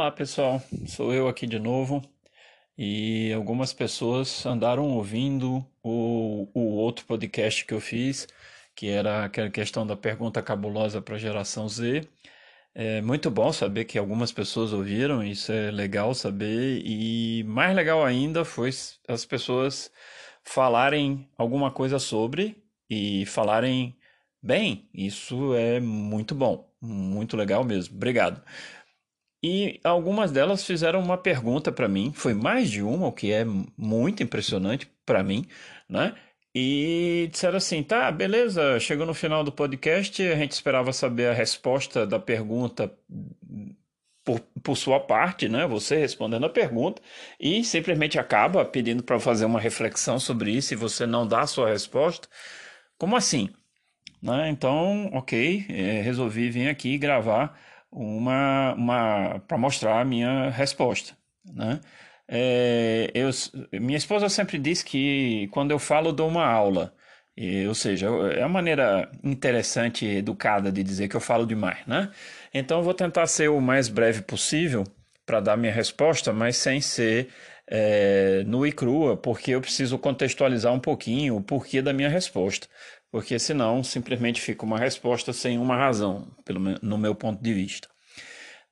Olá pessoal, sou eu aqui de novo e algumas pessoas andaram ouvindo o, o outro podcast que eu fiz, que era aquela questão da pergunta cabulosa para a geração Z. É muito bom saber que algumas pessoas ouviram, isso é legal saber, e mais legal ainda foi as pessoas falarem alguma coisa sobre e falarem bem. Isso é muito bom, muito legal mesmo. Obrigado. E algumas delas fizeram uma pergunta para mim, foi mais de uma, o que é muito impressionante para mim, né? E disseram assim: tá, beleza, chegou no final do podcast, a gente esperava saber a resposta da pergunta por, por sua parte, né? Você respondendo a pergunta, e simplesmente acaba pedindo para fazer uma reflexão sobre isso e você não dá a sua resposta. Como assim? Né? Então, ok, é, resolvi vir aqui gravar uma, uma para mostrar a minha resposta, né? É, eu, minha esposa sempre diz que quando eu falo dou uma aula, e, ou seja, é uma maneira interessante, educada de dizer que eu falo demais, né? Então eu vou tentar ser o mais breve possível para dar minha resposta, mas sem ser é, nua e crua, porque eu preciso contextualizar um pouquinho o porquê da minha resposta porque senão simplesmente fica uma resposta sem uma razão, pelo no meu ponto de vista.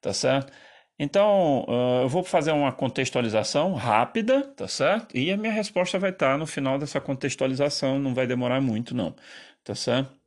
Tá certo? Então, uh, eu vou fazer uma contextualização rápida, tá certo? E a minha resposta vai estar no final dessa contextualização, não vai demorar muito, não, tá certo?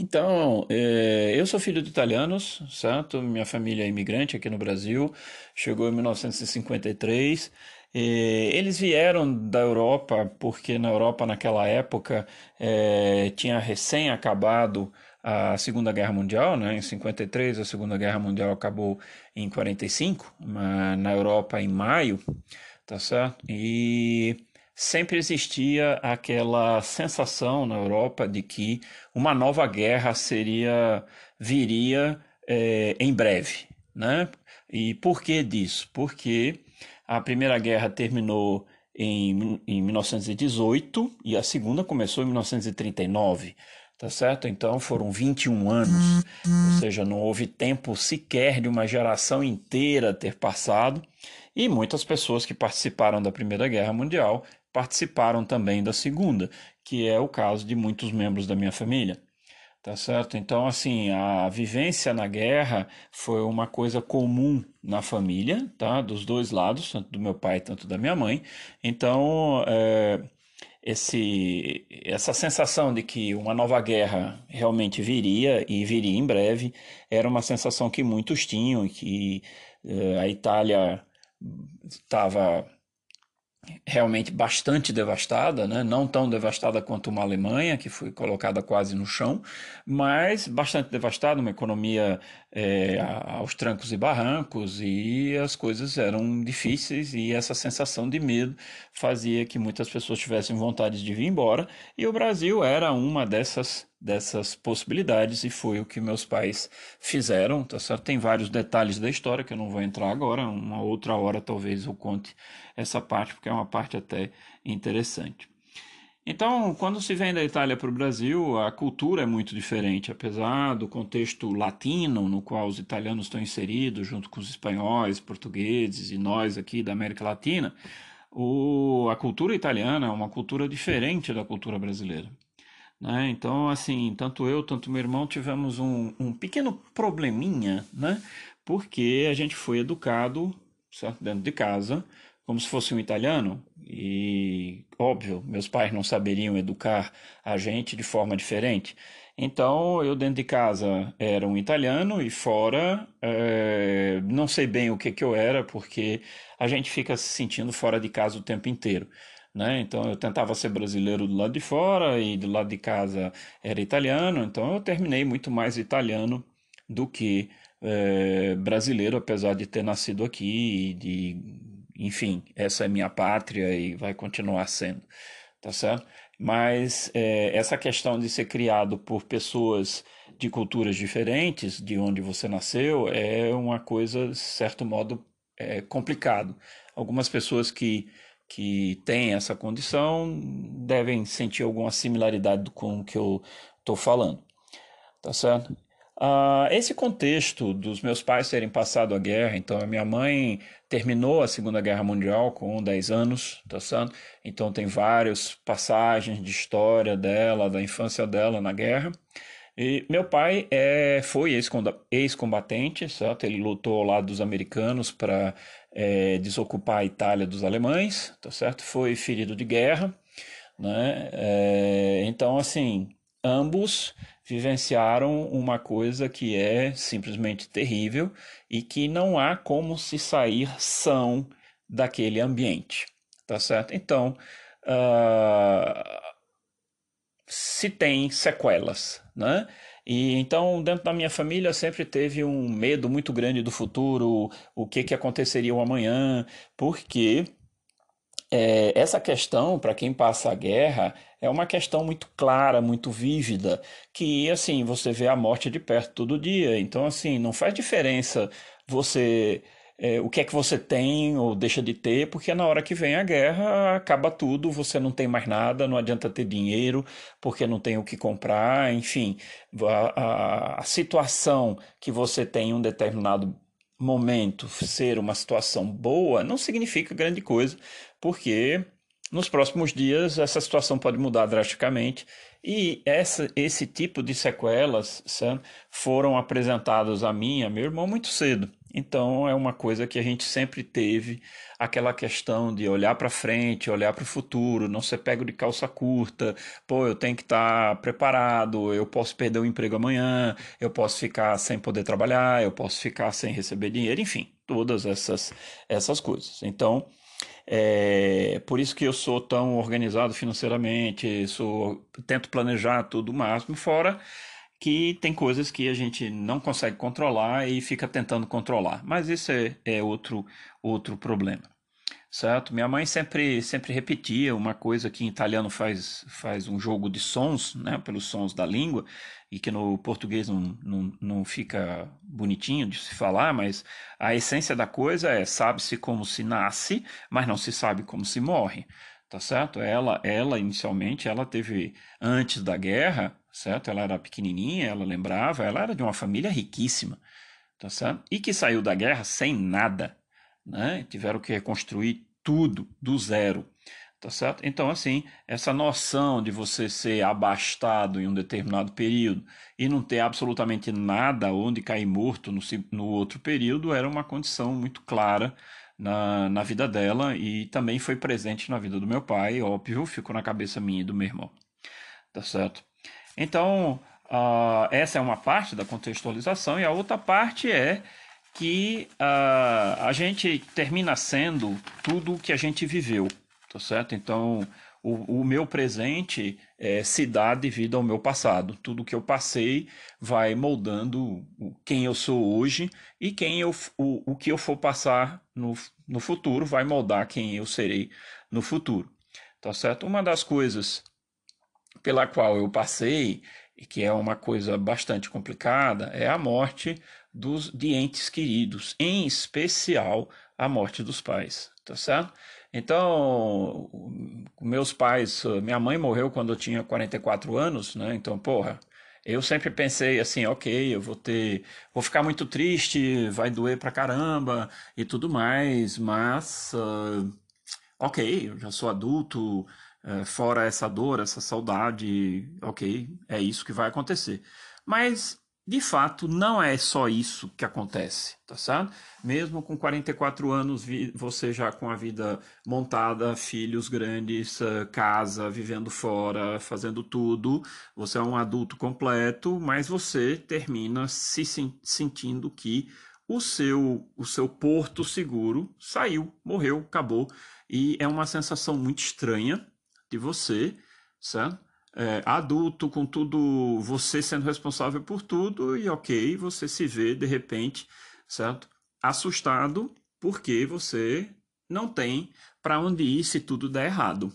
Então, eh, eu sou filho de italianos, certo? Minha família é imigrante aqui no Brasil, chegou em 1953 eles vieram da Europa porque na Europa naquela época é, tinha recém acabado a Segunda Guerra Mundial, né? Em 53 a Segunda Guerra Mundial acabou em 45, na Europa em maio, tá certo? E sempre existia aquela sensação na Europa de que uma nova guerra seria viria é, em breve, né? E por que disso? Porque a Primeira Guerra terminou em, em 1918 e a Segunda começou em 1939 tá certo? Então foram 21 anos, ou seja, não houve tempo sequer de uma geração inteira ter passado, e muitas pessoas que participaram da Primeira Guerra Mundial participaram também da Segunda, que é o caso de muitos membros da minha família. Tá certo? Então, assim, a vivência na guerra foi uma coisa comum na família, tá? Dos dois lados, tanto do meu pai quanto da minha mãe. Então, é, esse, essa sensação de que uma nova guerra realmente viria e viria em breve era uma sensação que muitos tinham, que é, a Itália estava realmente bastante devastada, né? não tão devastada quanto uma Alemanha, que foi colocada quase no chão, mas bastante devastada, uma economia é, aos trancos e barrancos, e as coisas eram difíceis, e essa sensação de medo fazia que muitas pessoas tivessem vontade de vir embora, e o Brasil era uma dessas dessas possibilidades e foi o que meus pais fizeram, tá certo? Tem vários detalhes da história que eu não vou entrar agora, uma outra hora talvez eu conte essa parte, porque é uma parte até interessante. Então, quando se vem da Itália para o Brasil, a cultura é muito diferente, apesar do contexto latino no qual os italianos estão inseridos, junto com os espanhóis, portugueses e nós aqui da América Latina, o, a cultura italiana é uma cultura diferente da cultura brasileira. Né? Então, assim, tanto eu, tanto meu irmão tivemos um, um pequeno probleminha, né? Porque a gente foi educado, certo? Dentro de casa, como se fosse um italiano. E, óbvio, meus pais não saberiam educar a gente de forma diferente. Então, eu dentro de casa era um italiano e fora, é, não sei bem o que, que eu era, porque a gente fica se sentindo fora de casa o tempo inteiro. Né? Então eu tentava ser brasileiro do lado de fora e do lado de casa era italiano, então eu terminei muito mais italiano do que é, brasileiro, apesar de ter nascido aqui e de, enfim, essa é minha pátria e vai continuar sendo, tá certo? Mas é, essa questão de ser criado por pessoas de culturas diferentes de onde você nasceu é uma coisa, de certo modo, é complicado. Algumas pessoas que que têm essa condição devem sentir alguma similaridade com o que eu estou falando, tá certo? Uh, esse contexto dos meus pais terem passado a guerra, então a minha mãe terminou a Segunda Guerra Mundial com 10 anos, tá certo? Então tem várias passagens de história dela, da infância dela na guerra. E meu pai é, foi ex-combatente, certo? Ele lutou ao lado dos americanos para é, desocupar a Itália dos alemães, tá certo? Foi ferido de guerra, né? É, então, assim, ambos vivenciaram uma coisa que é simplesmente terrível e que não há como se sair são daquele ambiente, tá certo? Então, uh, se tem sequelas, né? E então, dentro da minha família, sempre teve um medo muito grande do futuro, o que que aconteceria amanhã, porque é, essa questão, para quem passa a guerra, é uma questão muito clara, muito vívida, que assim, você vê a morte de perto todo dia. Então, assim, não faz diferença você é, o que é que você tem ou deixa de ter, porque na hora que vem a guerra acaba tudo, você não tem mais nada, não adianta ter dinheiro, porque não tem o que comprar, enfim, a, a, a situação que você tem em um determinado momento ser uma situação boa não significa grande coisa, porque nos próximos dias essa situação pode mudar drasticamente e essa, esse tipo de sequelas sabe, foram apresentadas a mim e a meu irmão muito cedo. Então é uma coisa que a gente sempre teve aquela questão de olhar para frente, olhar para o futuro, não ser pego de calça curta. Pô, eu tenho que estar tá preparado, eu posso perder o emprego amanhã, eu posso ficar sem poder trabalhar, eu posso ficar sem receber dinheiro, enfim, todas essas essas coisas. Então, é por isso que eu sou tão organizado financeiramente, sou tento planejar tudo o máximo fora que tem coisas que a gente não consegue controlar e fica tentando controlar. Mas isso é, é outro, outro problema. Certo? Minha mãe sempre, sempre repetia uma coisa que em italiano faz, faz um jogo de sons, né, pelos sons da língua, e que no português não, não, não fica bonitinho de se falar, mas a essência da coisa é sabe-se como se nasce, mas não se sabe como se morre tá certo? Ela, ela inicialmente, ela teve antes da guerra, certo? Ela era pequenininha, ela lembrava, ela era de uma família riquíssima, tá certo? E que saiu da guerra sem nada, né? Tiveram que reconstruir tudo do zero, tá certo? Então, assim, essa noção de você ser abastado em um determinado período e não ter absolutamente nada onde cair morto no, no outro período era uma condição muito clara na, na vida dela e também foi presente na vida do meu pai, óbvio, ficou na cabeça minha e do meu irmão. Tá certo? Então, uh, essa é uma parte da contextualização, e a outra parte é que uh, a gente termina sendo tudo o que a gente viveu, tá certo? Então, o, o meu presente é, se dá devido ao meu passado. Tudo que eu passei vai moldando quem eu sou hoje e quem eu, o, o que eu for passar no, no futuro vai moldar quem eu serei no futuro. Tá certo? Uma das coisas pela qual eu passei, e que é uma coisa bastante complicada, é a morte dos de entes queridos, em especial a morte dos pais, tá certo? Então, meus pais, minha mãe morreu quando eu tinha 44 anos, né? Então, porra, eu sempre pensei assim, ok, eu vou ter, vou ficar muito triste, vai doer pra caramba e tudo mais, mas, uh, ok, eu já sou adulto, uh, fora essa dor, essa saudade, ok, é isso que vai acontecer. Mas de fato, não é só isso que acontece, tá certo? Mesmo com 44 anos, você já com a vida montada, filhos grandes, eh, casa, vivendo fora, fazendo tudo, você é um adulto completo, mas você termina se sentindo que o seu, o seu porto seguro saiu, morreu, acabou. E é uma sensação muito estranha de você, certo? É, adulto, com tudo, você sendo responsável por tudo, e ok, você se vê de repente, certo? Assustado porque você não tem para onde ir se tudo der errado,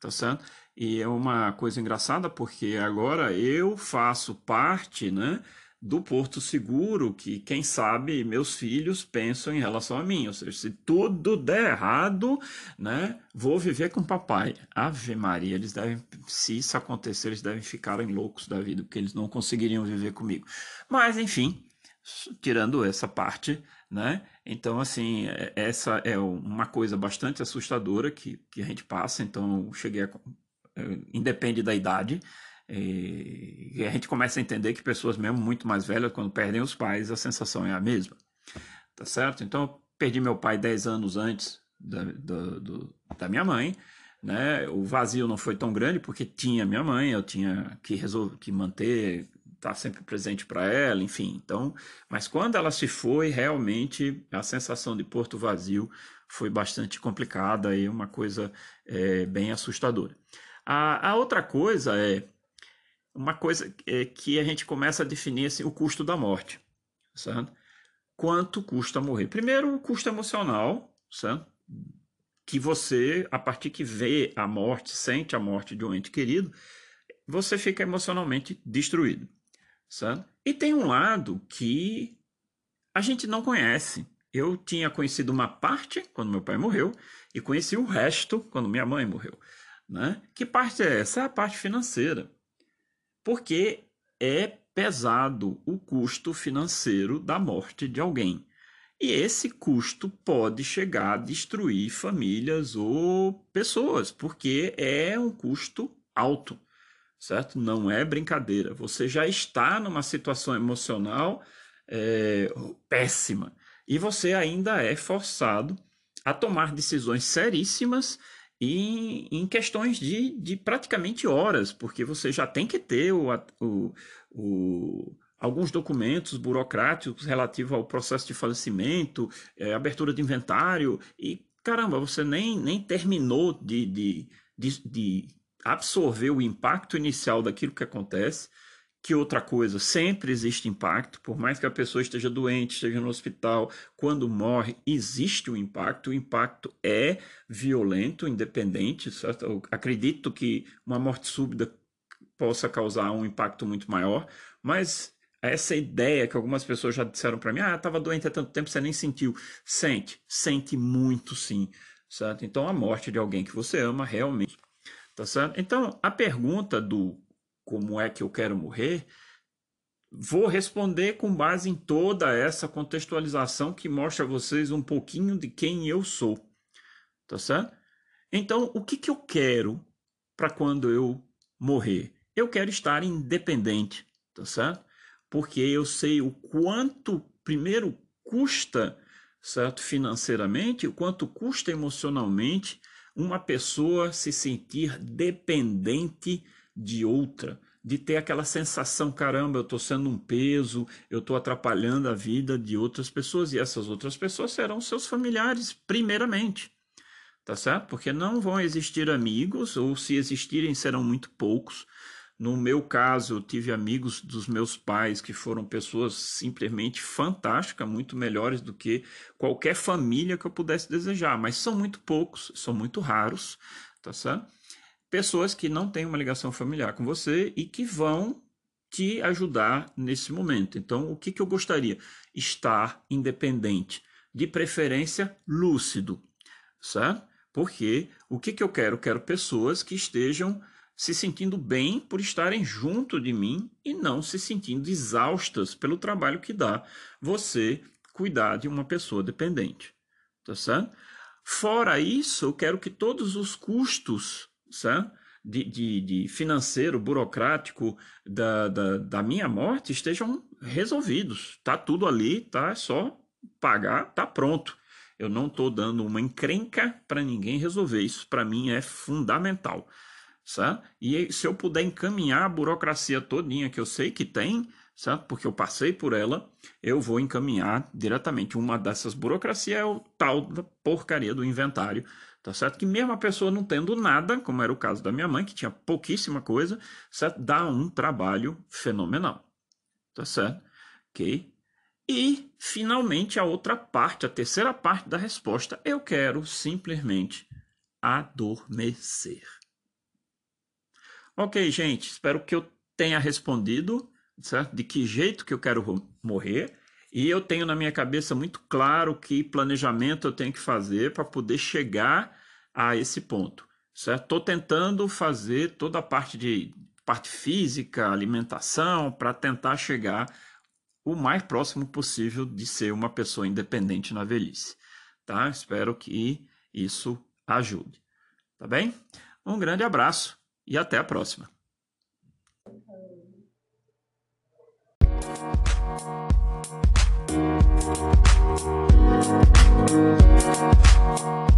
tá certo? E é uma coisa engraçada porque agora eu faço parte, né? Do porto seguro que, quem sabe, meus filhos pensam em relação a mim. Ou seja, se tudo der errado, né, vou viver com papai. Ave Maria, eles devem, se isso acontecer, eles devem ficar loucos da vida, porque eles não conseguiriam viver comigo. Mas, enfim, tirando essa parte, né? Então, assim, é, essa é uma coisa bastante assustadora que, que a gente passa. Então, cheguei a. Eh, independe da idade, e a gente começa a entender que pessoas mesmo muito mais velhas, quando perdem os pais, a sensação é a mesma. Tá certo? Então, eu perdi meu pai 10 anos antes da, do, do, da minha mãe. Né? O vazio não foi tão grande porque tinha minha mãe, eu tinha que resolver, que manter, estar tá sempre presente para ela, enfim. Então, mas quando ela se foi, realmente a sensação de porto vazio foi bastante complicada e uma coisa é, bem assustadora. A, a outra coisa é uma coisa é que a gente começa a definir assim, o custo da morte, certo? Quanto custa morrer? Primeiro, o custo emocional, certo? Que você, a partir que vê a morte, sente a morte de um ente querido, você fica emocionalmente destruído, certo? E tem um lado que a gente não conhece. Eu tinha conhecido uma parte quando meu pai morreu e conheci o resto quando minha mãe morreu, né? Que parte é essa? É a parte financeira porque é pesado o custo financeiro da morte de alguém. E esse custo pode chegar a destruir famílias ou pessoas, porque é um custo alto, certo? Não é brincadeira. Você já está numa situação emocional é, péssima e você ainda é forçado a tomar decisões seríssimas em, em questões de, de praticamente horas, porque você já tem que ter o, o, o alguns documentos burocráticos relativos ao processo de falecimento, é, abertura de inventário, e caramba, você nem, nem terminou de, de, de, de absorver o impacto inicial daquilo que acontece que outra coisa, sempre existe impacto, por mais que a pessoa esteja doente, esteja no hospital, quando morre, existe um impacto. O impacto é violento, independente, certo? Eu acredito que uma morte súbita possa causar um impacto muito maior, mas essa ideia que algumas pessoas já disseram para mim, ah, estava doente há tanto tempo, você nem sentiu. Sente, sente muito sim, certo? Então a morte de alguém que você ama realmente, tá certo? Então a pergunta do como é que eu quero morrer, vou responder com base em toda essa contextualização que mostra a vocês um pouquinho de quem eu sou. Tá certo? Então, o que, que eu quero para quando eu morrer? Eu quero estar independente, tá certo? Porque eu sei o quanto, primeiro, custa, certo? Financeiramente, o quanto custa emocionalmente uma pessoa se sentir dependente de outra, de ter aquela sensação, caramba, eu estou sendo um peso, eu estou atrapalhando a vida de outras pessoas, e essas outras pessoas serão seus familiares, primeiramente. Tá certo? Porque não vão existir amigos, ou se existirem, serão muito poucos. No meu caso, eu tive amigos dos meus pais que foram pessoas simplesmente fantásticas, muito melhores do que qualquer família que eu pudesse desejar, mas são muito poucos, são muito raros, tá certo? Pessoas que não têm uma ligação familiar com você e que vão te ajudar nesse momento. Então, o que, que eu gostaria? Estar independente, de preferência lúcido, certo? Porque o que, que eu quero? Quero pessoas que estejam se sentindo bem por estarem junto de mim e não se sentindo exaustas pelo trabalho que dá você cuidar de uma pessoa dependente, tá certo? Fora isso, eu quero que todos os custos De, de, de, financeiro, burocrático da, da, da, minha morte estejam resolvidos. Tá tudo ali, tá é só pagar, tá pronto. Eu não estou dando uma encrenca para ninguém resolver. Isso para mim é fundamental. Certo? E se eu puder encaminhar a burocracia todinha que eu sei que tem, certo? porque eu passei por ela, eu vou encaminhar diretamente. Uma dessas burocracias é o tal da porcaria do inventário Tá certo? Que mesmo a pessoa não tendo nada, como era o caso da minha mãe, que tinha pouquíssima coisa, certo? Dá um trabalho fenomenal. Tá certo? Ok? E, finalmente, a outra parte, a terceira parte da resposta, eu quero simplesmente adormecer. Ok, gente, espero que eu tenha respondido certo? De que jeito que eu quero morrer e eu tenho na minha cabeça muito claro que planejamento eu tenho que fazer para poder chegar a esse ponto? Estou tentando fazer toda a parte de parte física, alimentação, para tentar chegar o mais próximo possível de ser uma pessoa independente na velhice, tá? Espero que isso ajude, tá bem? Um grande abraço e até a próxima. Thank you. Thank you.